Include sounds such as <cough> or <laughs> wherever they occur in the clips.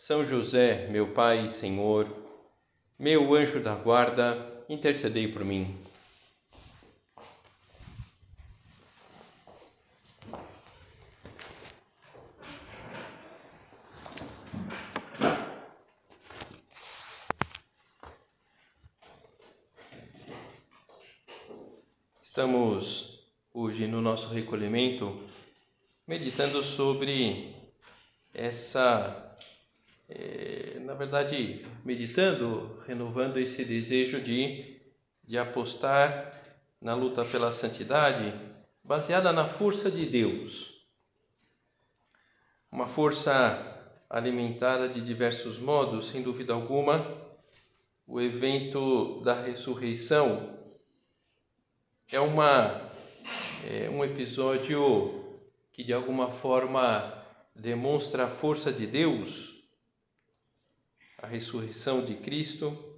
são José, meu Pai e Senhor, meu anjo da guarda, intercedei por mim. Estamos hoje no nosso recolhimento meditando sobre essa é, na verdade, meditando, renovando esse desejo de, de apostar na luta pela santidade, baseada na força de Deus. Uma força alimentada de diversos modos, sem dúvida alguma, o evento da ressurreição é uma é um episódio que de alguma forma demonstra a força de Deus a ressurreição de Cristo,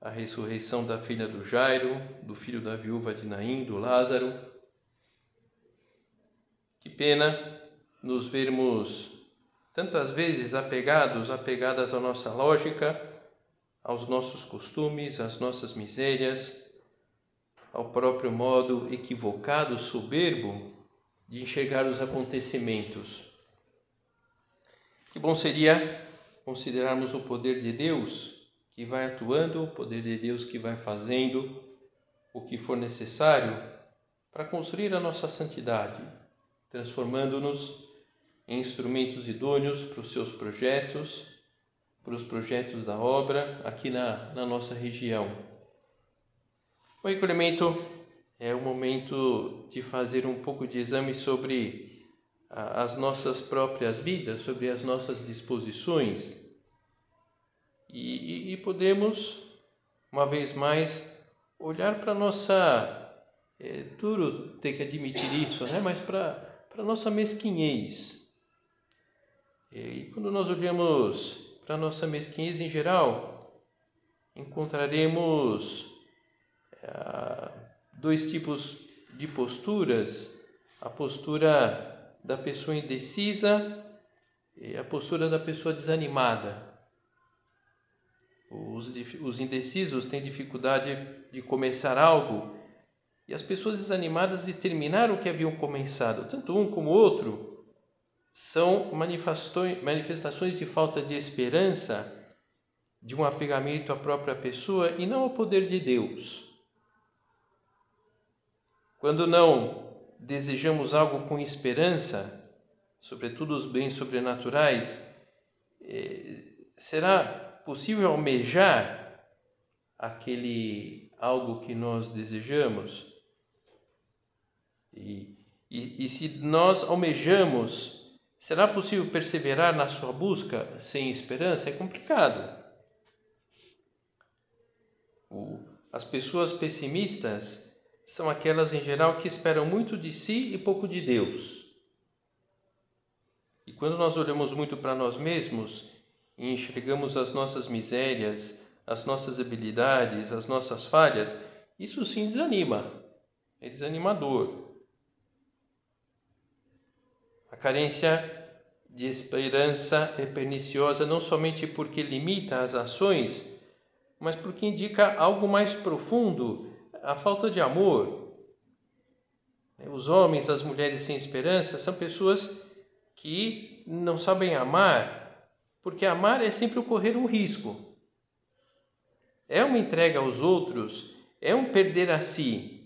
a ressurreição da filha do Jairo, do filho da viúva de Naim, do Lázaro. Que pena nos vermos tantas vezes apegados, apegadas à nossa lógica, aos nossos costumes, às nossas misérias, ao próprio modo equivocado, soberbo de enxergar os acontecimentos. Que bom seria considerarmos o poder de Deus que vai atuando, o poder de Deus que vai fazendo o que for necessário para construir a nossa santidade, transformando-nos em instrumentos idôneos para os seus projetos, para os projetos da obra aqui na, na nossa região. O recolhimento é o momento de fazer um pouco de exame sobre as nossas próprias vidas, sobre as nossas disposições e, e, podemos, uma vez mais, olhar para a nossa. É duro ter que admitir isso, né? mas para a nossa mesquinhez. E quando nós olhamos para a nossa mesquinhez em geral, encontraremos é, dois tipos de posturas: a postura da pessoa indecisa e a postura da pessoa desanimada. Os, os indecisos têm dificuldade de começar algo e as pessoas desanimadas de terminar o que haviam começado. Tanto um como outro são manifestações, manifestações de falta de esperança, de um apegamento à própria pessoa e não ao poder de Deus. Quando não desejamos algo com esperança, sobretudo os bens sobrenaturais, eh, será possível almejar aquele algo que nós desejamos? E, e, e se nós almejamos, será possível perseverar na sua busca sem esperança? É complicado. As pessoas pessimistas são aquelas em geral que esperam muito de si e pouco de Deus. E quando nós olhamos muito para nós mesmos e enxergamos as nossas misérias, as nossas habilidades, as nossas falhas, isso sim desanima, é desanimador. A carência de esperança é perniciosa não somente porque limita as ações, mas porque indica algo mais profundo a falta de amor. Os homens, as mulheres sem esperança são pessoas que não sabem amar, porque amar é sempre correr um risco. É uma entrega aos outros, é um perder a si.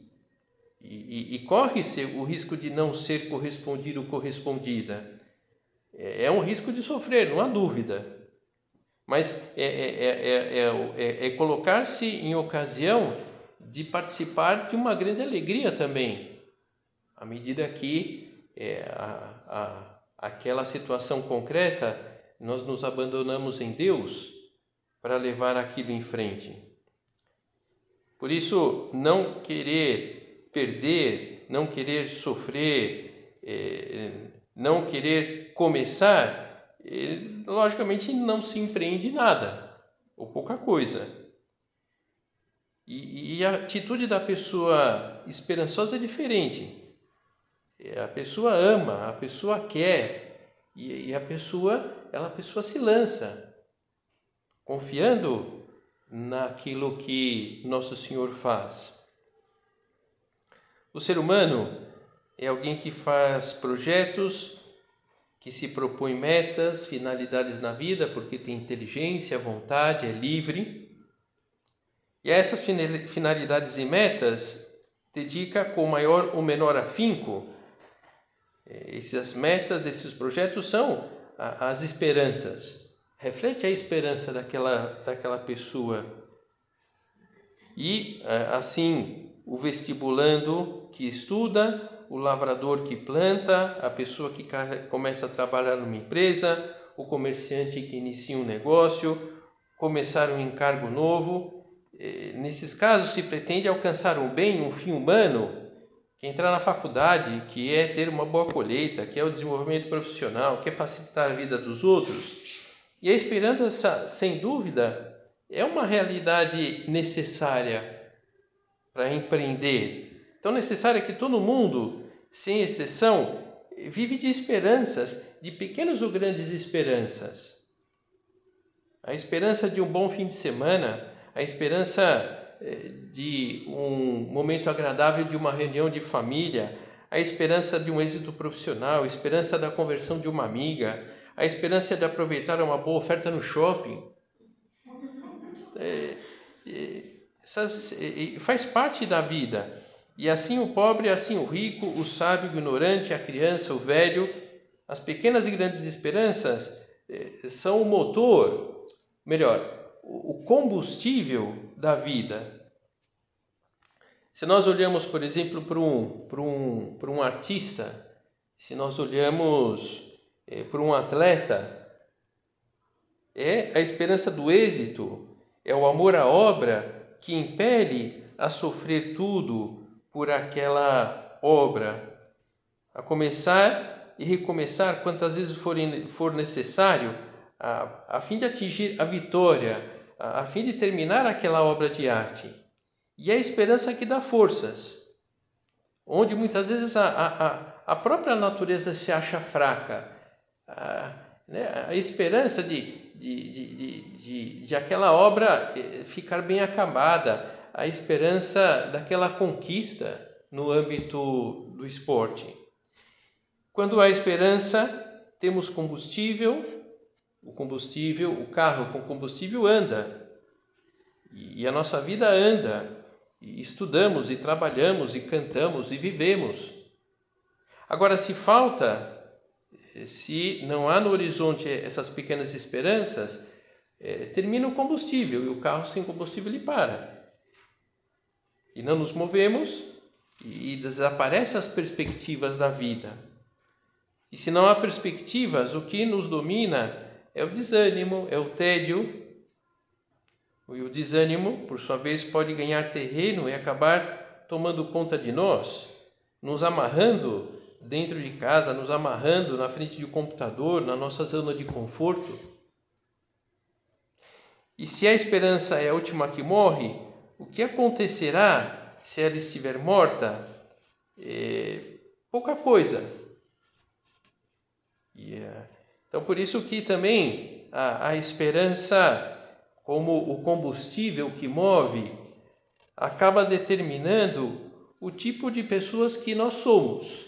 E, e, e corre-se o risco de não ser correspondido ou correspondida. É, é um risco de sofrer, não há dúvida. Mas é, é, é, é colocar-se em ocasião de participar de uma grande alegria também, à medida que é, a, a, aquela situação concreta nós nos abandonamos em Deus para levar aquilo em frente. Por isso, não querer perder, não querer sofrer, é, não querer começar, é, logicamente não se empreende nada, ou pouca coisa. E, a atitude da pessoa esperançosa é diferente. É, a pessoa ama, a pessoa quer, e a pessoa, ela a pessoa se lança, confiando naquilo que nosso Senhor faz. O ser humano é alguém que faz projetos, que se propõe metas, finalidades na vida, porque tem inteligência, vontade, é livre. E a essas finalidades e metas dedica com maior ou menor afinco essas metas, esses projetos são as esperanças. Reflete a esperança daquela, daquela pessoa. E assim, o vestibulando que estuda, o lavrador que planta, a pessoa que começa a trabalhar numa empresa, o comerciante que inicia um negócio, começar um encargo novo. Nesses casos, se pretende alcançar um bem, um fim humano, que entrar na faculdade, que é ter uma boa colheita, que é o desenvolvimento profissional, que é facilitar a vida dos outros. E a esperança, sem dúvida, é uma realidade necessária para empreender. Tão necessária que todo mundo, sem exceção, vive de esperanças, de pequenas ou grandes esperanças. A esperança de um bom fim de semana, a esperança de um momento agradável de uma reunião de família, a esperança de um êxito profissional, a esperança da conversão de uma amiga, a esperança de aproveitar uma boa oferta no shopping. É, <laughs> é, essas, é, faz parte da vida. E assim o pobre, assim o rico, o sábio, o ignorante, a criança, o velho, as pequenas e grandes esperanças são o motor, melhor, o combustível da vida. Se nós olhamos, por exemplo, para um, para um, para um artista, se nós olhamos é, para um atleta, é a esperança do êxito, é o amor à obra que impele a sofrer tudo por aquela obra, a começar e recomeçar quantas vezes for, for necessário, a, a fim de atingir a vitória a fim de terminar aquela obra de arte. E é a esperança que dá forças, onde muitas vezes a, a, a própria natureza se acha fraca. A, né, a esperança de, de, de, de, de aquela obra eh, ficar bem acabada, a esperança daquela conquista no âmbito do esporte. Quando há esperança, temos combustível o combustível, o carro com combustível anda. E a nossa vida anda. E estudamos e trabalhamos e cantamos e vivemos. Agora, se falta, se não há no horizonte essas pequenas esperanças, é, termina o combustível e o carro sem combustível ele para. E não nos movemos e desaparecem as perspectivas da vida. E se não há perspectivas, o que nos domina é o desânimo, é o tédio. E o desânimo, por sua vez, pode ganhar terreno e acabar tomando conta de nós, nos amarrando dentro de casa, nos amarrando na frente de um computador, na nossa zona de conforto. E se a esperança é a última que morre, o que acontecerá se ela estiver morta? É pouca coisa. Yeah. Então, por isso que também a, a esperança, como o combustível que move, acaba determinando o tipo de pessoas que nós somos.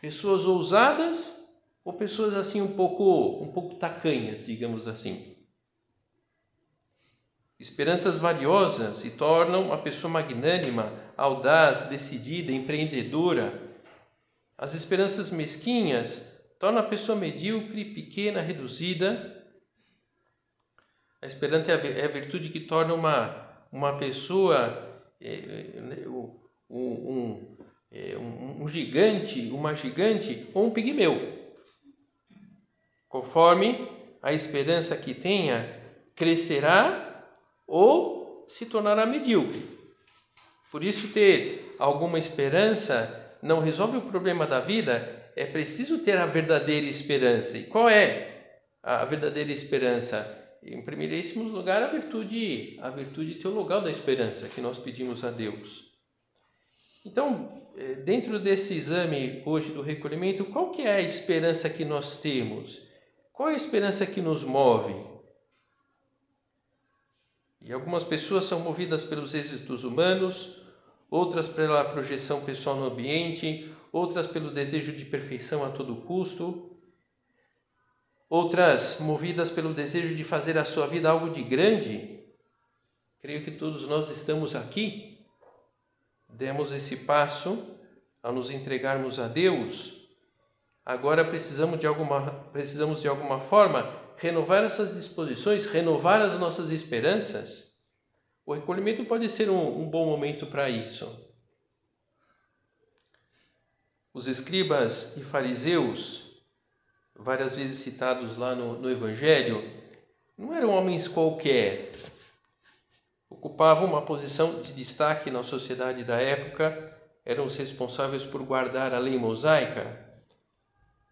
Pessoas ousadas ou pessoas assim um pouco um pouco tacanhas, digamos assim. Esperanças valiosas se tornam uma pessoa magnânima, audaz, decidida, empreendedora. As esperanças mesquinhas torna a pessoa medíocre, pequena, reduzida. A esperança é a virtude que torna uma, uma pessoa é, é, um, um, é, um gigante, uma gigante ou um pigmeu, conforme a esperança que tenha crescerá ou se tornará medíocre. Por isso, ter alguma esperança não resolve o problema da vida, é preciso ter a verdadeira esperança. E qual é a verdadeira esperança? Em primeiríssimo lugar, a virtude, a virtude teologal da esperança que nós pedimos a Deus. Então, eh, dentro desse exame hoje do recolhimento, qual que é a esperança que nós temos? Qual é a esperança que nos move? E algumas pessoas são movidas pelos êxitos humanos, outras pela projeção pessoal no ambiente, outras pelo desejo de perfeição a todo custo, outras movidas pelo desejo de fazer a sua vida algo de grande. Creio que todos nós estamos aqui, demos esse passo ao nos entregarmos a Deus. Agora precisamos de alguma, precisamos de alguma forma renovar essas disposições, renovar as nossas esperanças. O recolhimento pode ser um, um bom momento para isso. Os escribas e fariseus várias vezes citados lá no, no Evangelho, não eram homens qualquer. Ocupavam uma posição de destaque na sociedade da época, eram os responsáveis por guardar a lei mosaica.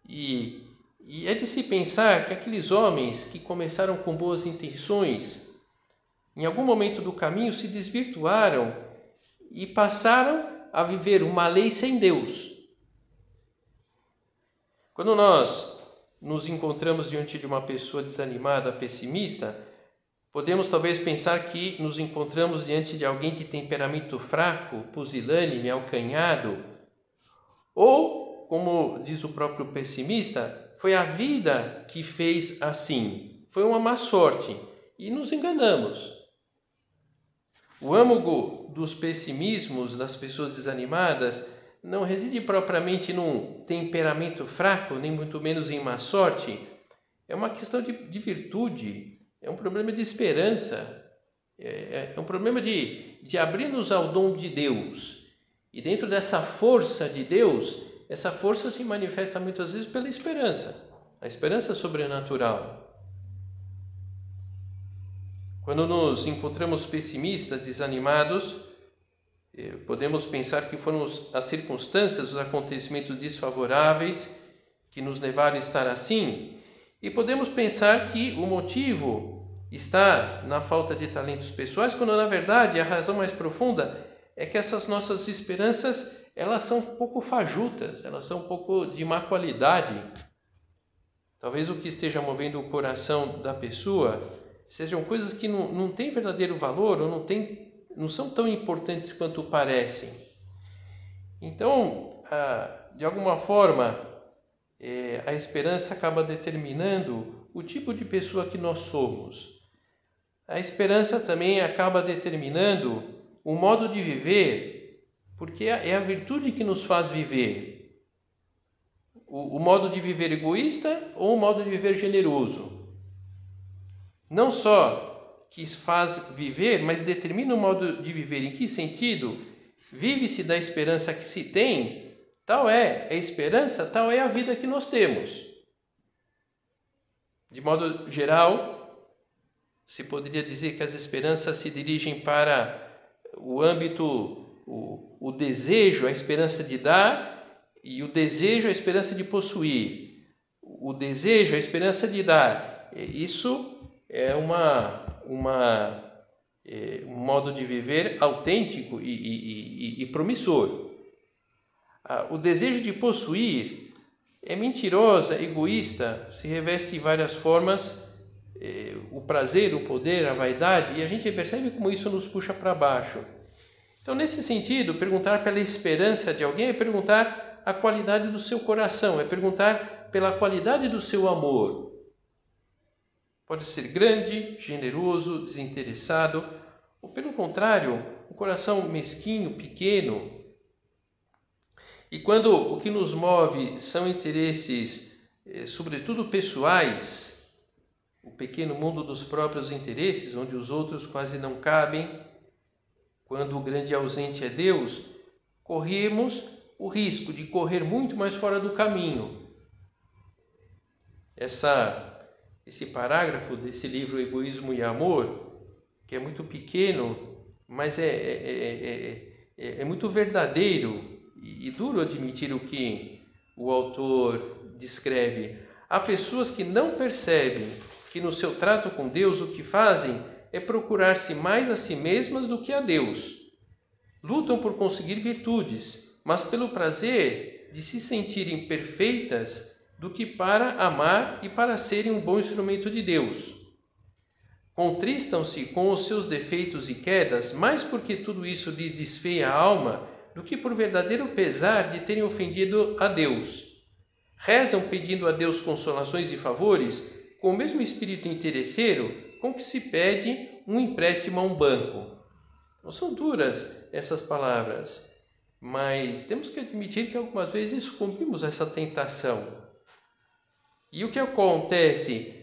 E, e é de se pensar que aqueles homens que começaram com boas intenções, em algum momento do caminho se desvirtuaram e passaram a viver uma lei sem Deus. Quando nós nos encontramos diante de uma pessoa desanimada, pessimista, podemos talvez pensar que nos encontramos diante de alguém de temperamento fraco, pusilânime, alcanhado, ou, como diz o próprio pessimista, foi a vida que fez assim, foi uma má sorte. E nos enganamos. O âmago dos pessimismos das pessoas desanimadas não reside propriamente num temperamento fraco, nem muito menos em má sorte. É uma questão de, de virtude, é um problema de esperança, é, é, é um problema de, de abrir-nos ao dom de Deus. E dentro dessa força de Deus, essa força se manifesta muitas vezes pela esperança, a esperança sobrenatural. Quando nos encontramos pessimistas, desanimados, podemos pensar que foram as circunstâncias, os acontecimentos desfavoráveis que nos levaram a estar assim, e podemos pensar que o motivo está na falta de talentos pessoais, quando na verdade a razão mais profunda é que essas nossas esperanças elas são um pouco fajutas, elas são um pouco de má qualidade. Talvez o que esteja movendo o coração da pessoa sejam coisas que não, não têm verdadeiro valor ou não têm não são tão importantes quanto parecem. Então, de alguma forma, é, a esperança acaba determinando o tipo de pessoa que nós somos. A esperança também acaba determinando o modo de viver, porque é a virtude que nos faz viver. O, o modo de viver egoísta ou o modo de viver generoso. Não só que faz viver, mas determina o modo de viver. Em que sentido? Vive-se da esperança que se tem, tal é a esperança, tal é a vida que nós temos. De modo geral, se poderia dizer que as esperanças se dirigem para o âmbito, o, o desejo, a esperança de dar, e o desejo, a esperança de possuir. O desejo, a esperança de dar. Isso é uma uma, é, um modo de viver autêntico e, e, e, e promissor. Ah, o desejo de possuir é mentirosa, egoísta, se reveste de várias formas é, o prazer, o poder, a vaidade, e a gente percebe como isso nos puxa para baixo. Então, nesse sentido, perguntar pela esperança de alguém é perguntar a qualidade do seu coração, é perguntar pela qualidade do seu amor. Pode ser grande, generoso, desinteressado, ou pelo contrário, um coração mesquinho, pequeno. E quando o que nos move são interesses, eh, sobretudo pessoais, o pequeno mundo dos próprios interesses, onde os outros quase não cabem, quando o grande ausente é Deus, corremos o risco de correr muito mais fora do caminho. Essa esse parágrafo desse livro Egoísmo e Amor, que é muito pequeno, mas é, é, é, é muito verdadeiro e, e duro admitir o que o autor descreve. Há pessoas que não percebem que no seu trato com Deus o que fazem é procurar-se mais a si mesmas do que a Deus. Lutam por conseguir virtudes, mas pelo prazer de se sentirem perfeitas do que para amar e para serem um bom instrumento de Deus. Contristam-se com os seus defeitos e quedas, mais porque tudo isso lhes desfeia a alma, do que por verdadeiro pesar de terem ofendido a Deus. Rezam pedindo a Deus consolações e favores, com o mesmo espírito interesseiro com que se pede um empréstimo a um banco. Não são duras essas palavras, mas temos que admitir que algumas vezes cumprimos essa tentação. E o que acontece?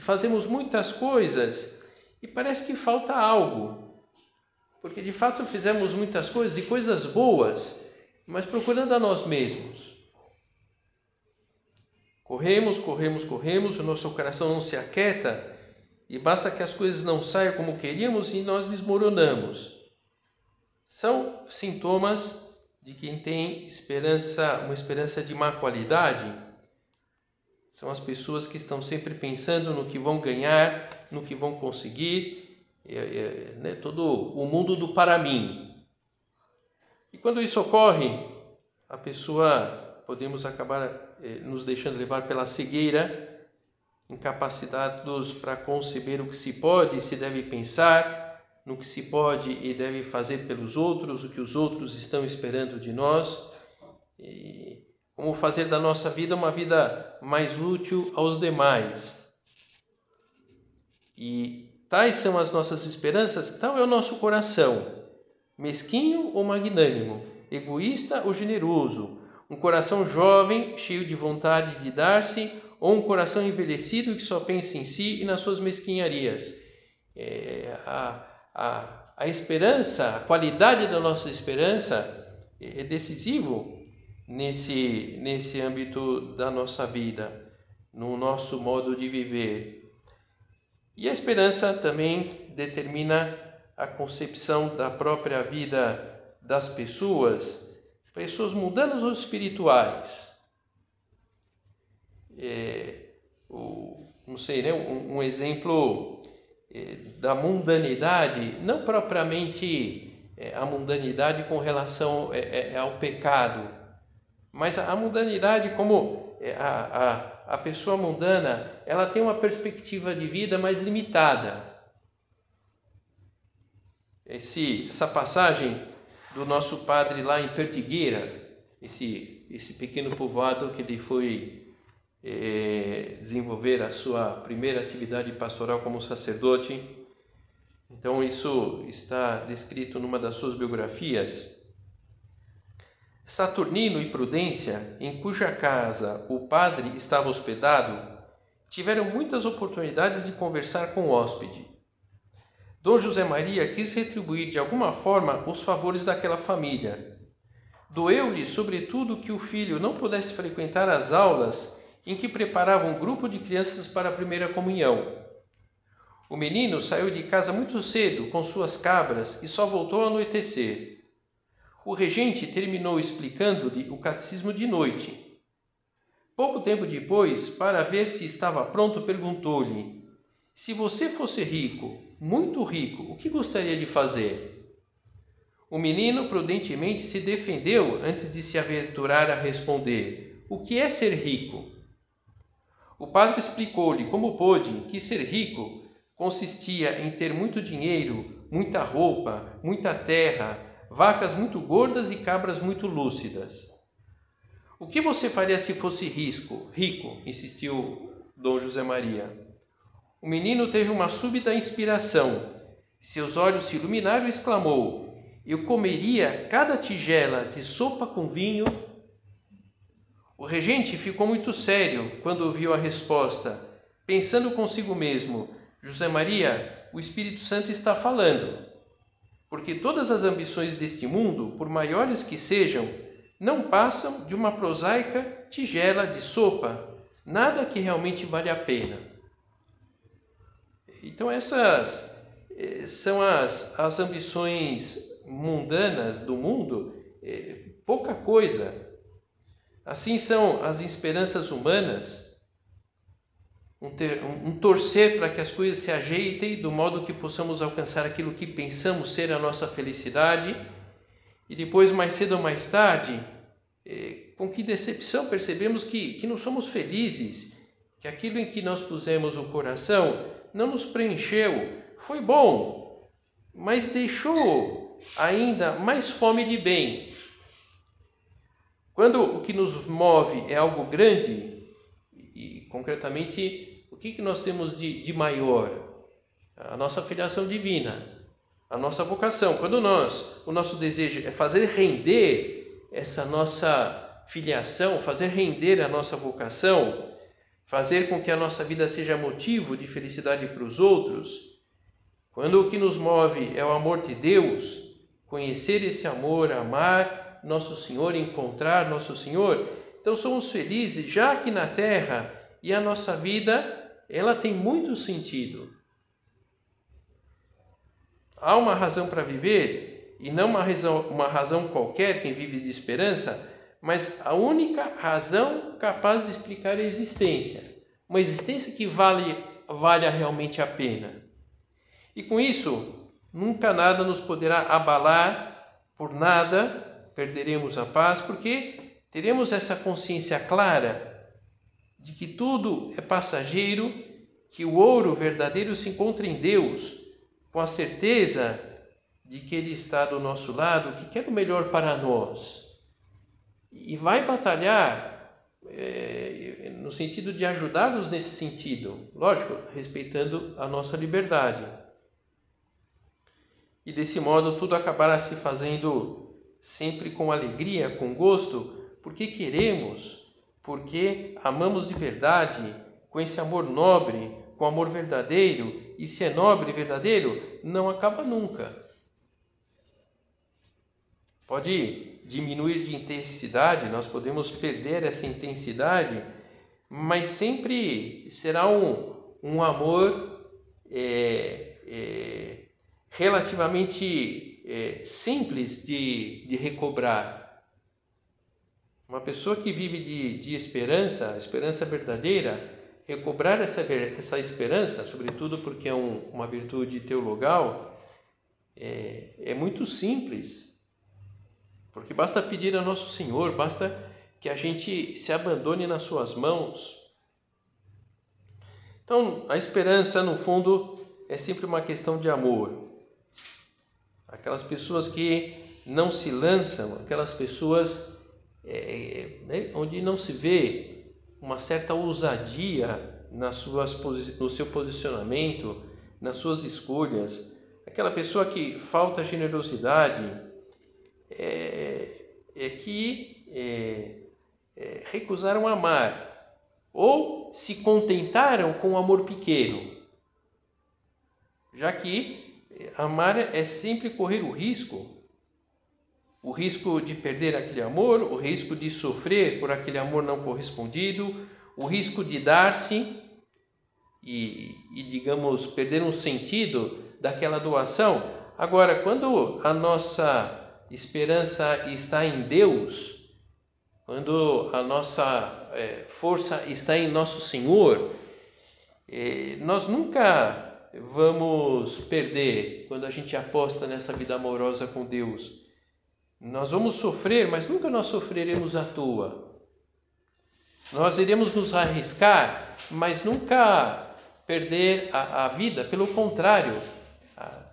Fazemos muitas coisas e parece que falta algo. Porque de fato fizemos muitas coisas e coisas boas, mas procurando a nós mesmos. Corremos, corremos, corremos, o nosso coração não se aquieta e basta que as coisas não saiam como queríamos e nós desmoronamos. São sintomas de quem tem esperança, uma esperança de má qualidade são as pessoas que estão sempre pensando no que vão ganhar, no que vão conseguir, é, é, né, todo o mundo do para mim. E quando isso ocorre, a pessoa podemos acabar é, nos deixando levar pela cegueira, incapacitados para conceber o que se pode e se deve pensar, no que se pode e deve fazer pelos outros, o que os outros estão esperando de nós. E como fazer da nossa vida uma vida mais útil aos demais. E tais são as nossas esperanças, tal é o nosso coração, mesquinho ou magnânimo, egoísta ou generoso, um coração jovem, cheio de vontade de dar-se, ou um coração envelhecido que só pensa em si e nas suas mesquinharias. É, a, a, a esperança, a qualidade da nossa esperança é decisivo nesse, nesse âmbito da nossa vida, no nosso modo de viver. E a esperança também determina a concepção da própria vida das pessoas, pessoas mundanas ou espirituais. É, o, não sei, né? um, um exemplo é, da mundanidade, não propriamente é, a mundanidade com relação é, é ao pecado, mas a mundanidade, como é, a, a, a pessoa mundana, ela tem uma perspectiva de vida mais limitada. Esse, essa passagem do nosso padre lá em Pertigueira, esse, esse pequeno povoado que ele foi é, desenvolver a sua primeira atividade pastoral como sacerdote. Então, isso está descrito numa das suas biografias. Saturnino e Prudência, em cuja casa o padre estava hospedado, tiveram muitas oportunidades de conversar com o hóspede. Dom José Maria quis retribuir de alguma forma os favores daquela família. Doeu-lhe, sobretudo, que o filho não pudesse frequentar as aulas em que preparava um grupo de crianças para a primeira comunhão. O menino saiu de casa muito cedo com suas cabras e só voltou ao anoitecer. O regente terminou explicando-lhe o catecismo de noite. Pouco tempo depois, para ver se estava pronto, perguntou-lhe: Se você fosse rico, muito rico, o que gostaria de fazer? O menino prudentemente se defendeu antes de se aventurar a responder: O que é ser rico? O padre explicou-lhe como pôde que ser rico consistia em ter muito dinheiro, muita roupa, muita terra, vacas muito gordas e cabras muito lúcidas. O que você faria se fosse risco, rico? insistiu Dom José Maria. O menino teve uma súbita inspiração. Seus olhos se iluminaram e exclamou: Eu comeria cada tigela de sopa com vinho. O regente ficou muito sério quando ouviu a resposta, pensando consigo mesmo: José Maria, o Espírito Santo está falando porque todas as ambições deste mundo, por maiores que sejam, não passam de uma prosaica tigela de sopa, nada que realmente vale a pena. Então, essas eh, são as, as ambições mundanas do mundo, é, pouca coisa. Assim são as esperanças humanas, um, ter, um, um torcer para que as coisas se ajeitem do modo que possamos alcançar aquilo que pensamos ser a nossa felicidade, e depois, mais cedo ou mais tarde, é, com que decepção percebemos que, que não somos felizes, que aquilo em que nós pusemos o coração não nos preencheu. Foi bom, mas deixou ainda mais fome de bem. Quando o que nos move é algo grande, e concretamente, o que, que nós temos de, de maior? A nossa filiação divina, a nossa vocação. Quando nós, o nosso desejo é fazer render essa nossa filiação, fazer render a nossa vocação, fazer com que a nossa vida seja motivo de felicidade para os outros, quando o que nos move é o amor de Deus, conhecer esse amor, amar nosso Senhor, encontrar Nosso Senhor, então somos felizes já aqui na terra e a nossa vida, ela tem muito sentido. Há uma razão para viver e não uma razão, uma razão qualquer quem vive de esperança, mas a única razão capaz de explicar a existência, uma existência que vale valha realmente a pena. E com isso, nunca nada nos poderá abalar por nada perderemos a paz, porque teremos essa consciência clara de que tudo é passageiro, que o ouro verdadeiro se encontra em Deus, com a certeza de que Ele está do nosso lado, que quer o melhor para nós. E vai batalhar é, no sentido de ajudá-los nesse sentido, lógico, respeitando a nossa liberdade. E desse modo tudo acabará se fazendo sempre com alegria, com gosto, porque queremos, porque amamos de verdade, com esse amor nobre, com amor verdadeiro, e se é nobre e verdadeiro, não acaba nunca. Pode diminuir de intensidade, nós podemos perder essa intensidade, mas sempre será um, um amor é, é, relativamente é, simples de, de recobrar. Uma pessoa que vive de, de esperança, esperança verdadeira, recobrar essa, essa esperança, sobretudo porque é um, uma virtude teologal, é, é muito simples. Porque basta pedir a Nosso Senhor, basta que a gente se abandone nas Suas mãos. Então, a esperança, no fundo, é sempre uma questão de amor aquelas pessoas que não se lançam, aquelas pessoas é, né, onde não se vê uma certa ousadia nas suas, no seu posicionamento, nas suas escolhas, aquela pessoa que falta generosidade, é, é que é, é, recusaram amar ou se contentaram com o um amor pequeno, já que amar é sempre correr o risco, o risco de perder aquele amor, o risco de sofrer por aquele amor não correspondido, o risco de dar-se e, e, digamos, perder um sentido daquela doação. Agora, quando a nossa esperança está em Deus, quando a nossa é, força está em Nosso Senhor, é, nós nunca vamos perder quando a gente aposta nessa vida amorosa com Deus. Nós vamos sofrer, mas nunca nós sofreremos à toa. Nós iremos nos arriscar, mas nunca perder a, a vida, pelo contrário,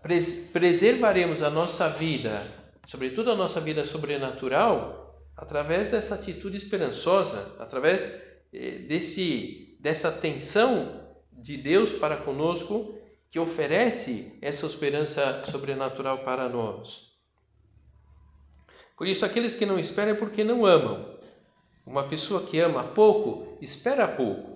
pres, preservaremos a nossa vida, sobretudo a nossa vida sobrenatural, através dessa atitude esperançosa, através eh, desse, dessa tensão de Deus para conosco que oferece essa esperança sobrenatural para nós. Por isso, aqueles que não esperam é porque não amam. Uma pessoa que ama pouco, espera pouco.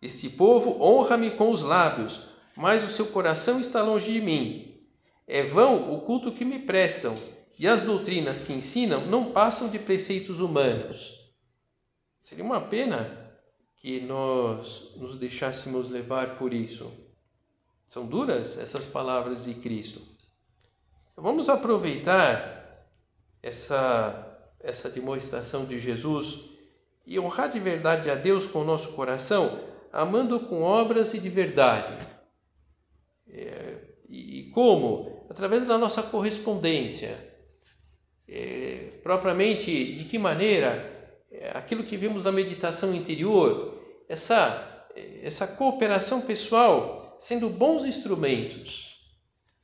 Este povo honra-me com os lábios, mas o seu coração está longe de mim. É vão o culto que me prestam, e as doutrinas que ensinam não passam de preceitos humanos. Seria uma pena que nós nos deixássemos levar por isso. São duras essas palavras de Cristo. Vamos aproveitar essa, essa demonstração de Jesus e honrar de verdade a Deus com o nosso coração, amando com obras e de verdade. É, e como? Através da nossa correspondência. É, propriamente, de que maneira? É, aquilo que vimos na meditação interior, essa, essa cooperação pessoal sendo bons instrumentos,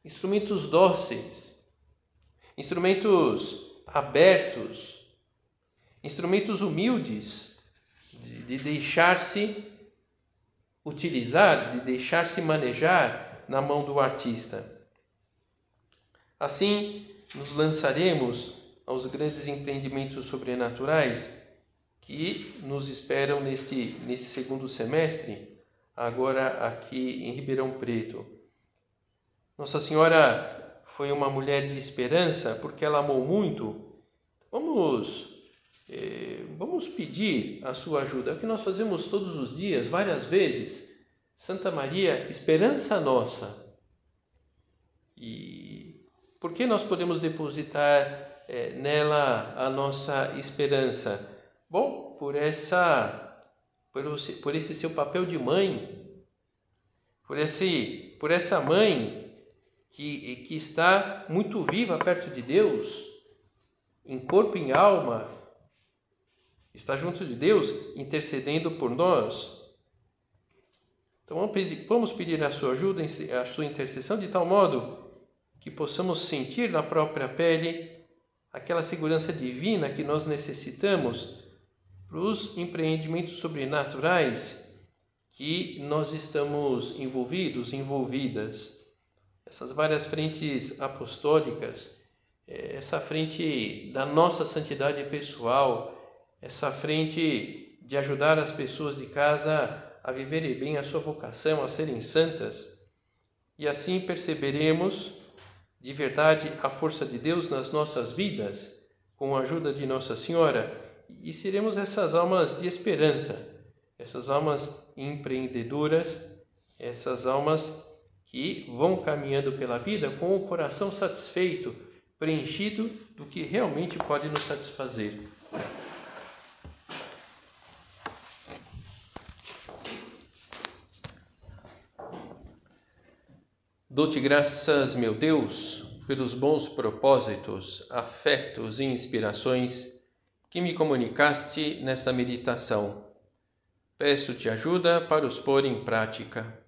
instrumentos dóceis, instrumentos abertos, instrumentos humildes de, de deixar-se utilizar, de deixar-se manejar na mão do artista. Assim, nos lançaremos aos grandes empreendimentos sobrenaturais que nos esperam nesse, nesse segundo semestre agora aqui em Ribeirão Preto. Nossa Senhora foi uma mulher de esperança porque ela amou muito. Vamos, eh, vamos pedir a sua ajuda. É o que nós fazemos todos os dias, várias vezes. Santa Maria, esperança nossa. E por que nós podemos depositar eh, nela a nossa esperança? Bom, por essa por esse seu papel de mãe, por, esse, por essa mãe que, que está muito viva perto de Deus, em corpo e em alma, está junto de Deus, intercedendo por nós. Então vamos pedir, vamos pedir a sua ajuda, a sua intercessão, de tal modo que possamos sentir na própria pele aquela segurança divina que nós necessitamos para os empreendimentos sobrenaturais que nós estamos envolvidos, envolvidas. Essas várias frentes apostólicas, eh, essa frente da nossa santidade pessoal, essa frente de ajudar as pessoas de casa a viverem bem a sua vocação, a serem santas. E assim perceberemos de verdade a força de Deus nas nossas vidas, com a ajuda de Nossa Senhora e seremos essas almas de esperança, essas almas empreendedoras, essas almas que vão caminhando pela vida com o coração satisfeito, preenchido do que realmente pode nos satisfazer. Dou-te graças, meu Deus, pelos bons propósitos, afetos e inspirações que me comunicaste nesta meditação. Peço-te ajuda para os pôr em prática.